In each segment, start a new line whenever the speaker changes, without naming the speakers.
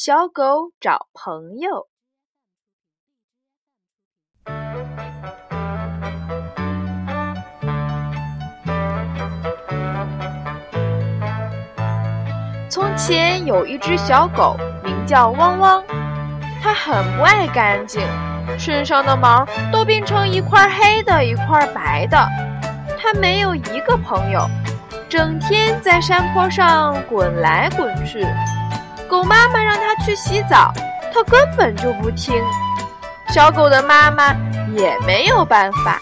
小狗找朋友》。从前有一只小狗，名叫汪汪，它很不爱干净，身上的毛都变成一块黑的，一块白的。它没有一个朋友。整天在山坡上滚来滚去，狗妈妈让它去洗澡，它根本就不听。小狗的妈妈也没有办法。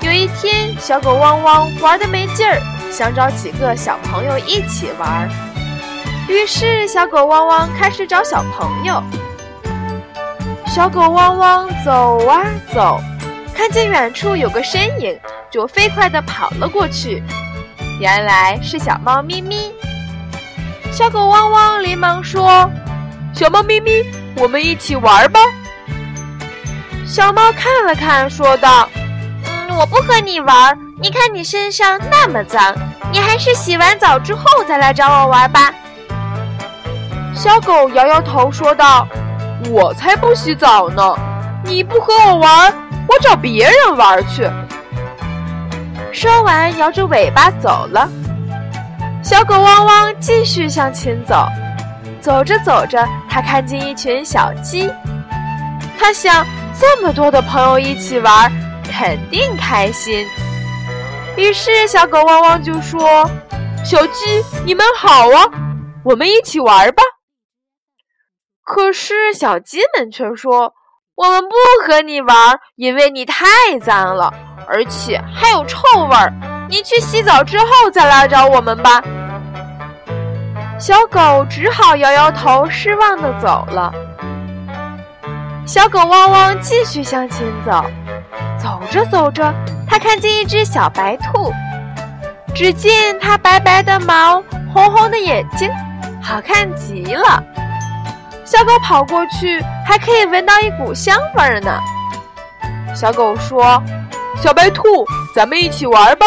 有一天，小狗汪汪玩得没劲儿，想找几个小朋友一起玩。于是，小狗汪汪开始找小朋友。小狗汪汪走啊走，看见远处有个身影。就飞快地跑了过去，原来是小猫咪咪。小狗汪汪连忙说：“小猫咪咪，我们一起玩吧。”小猫看了看，说道：“
嗯，我不和你玩。你看你身上那么脏，你还是洗完澡之后再来找我玩吧。”
小狗摇摇头说道：“我才不洗澡呢！你不和我玩，我找别人玩去。”说完，摇着尾巴走了。小狗汪汪继续向前走，走着走着，它看见一群小鸡。它想，这么多的朋友一起玩，肯定开心。于是，小狗汪汪就说：“小鸡，你们好啊，我们一起玩吧。”可是，小鸡们却说：“我们不和你玩，因为你太脏了。”而且还有臭味儿，你去洗澡之后再来找我们吧。小狗只好摇摇头，失望地走了。小狗汪汪继续向前走，走着走着，它看见一只小白兔。只见它白白的毛，红红的眼睛，好看极了。小狗跑过去，还可以闻到一股香味儿呢。小狗说。小白兔，咱们一起玩吧。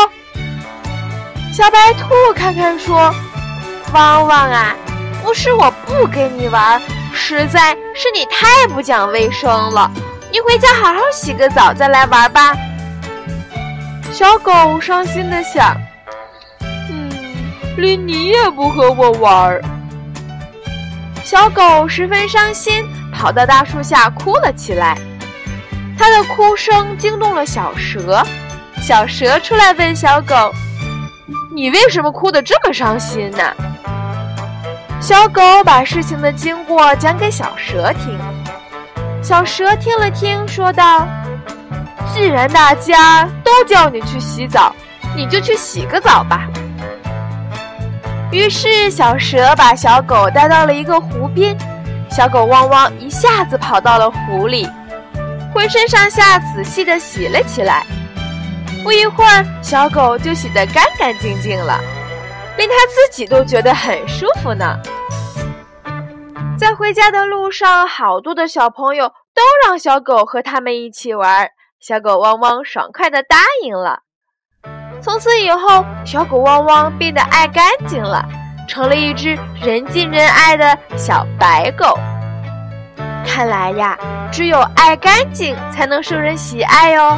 小白兔看看说：“汪汪啊，不是我不跟你玩，实在是你太不讲卫生了。你回家好好洗个澡再来玩吧。”小狗伤心的想：“嗯，连你也不和我玩。”小狗十分伤心，跑到大树下哭了起来。它的哭声惊动了小蛇，小蛇出来问小狗：“你为什么哭得这么伤心呢？”小狗把事情的经过讲给小蛇听。小蛇听了听，说道：“既然大家都叫你去洗澡，你就去洗个澡吧。”于是，小蛇把小狗带到了一个湖边，小狗汪汪一下子跑到了湖里。浑身上下仔细地洗了起来，不一会儿，小狗就洗得干干净净了，连它自己都觉得很舒服呢。在回家的路上，好多的小朋友都让小狗和他们一起玩，小狗汪汪爽快地答应了。从此以后，小狗汪汪变得爱干净了，成了一只人见人爱的小白狗。看来呀，只有爱干净才能受人喜爱哟。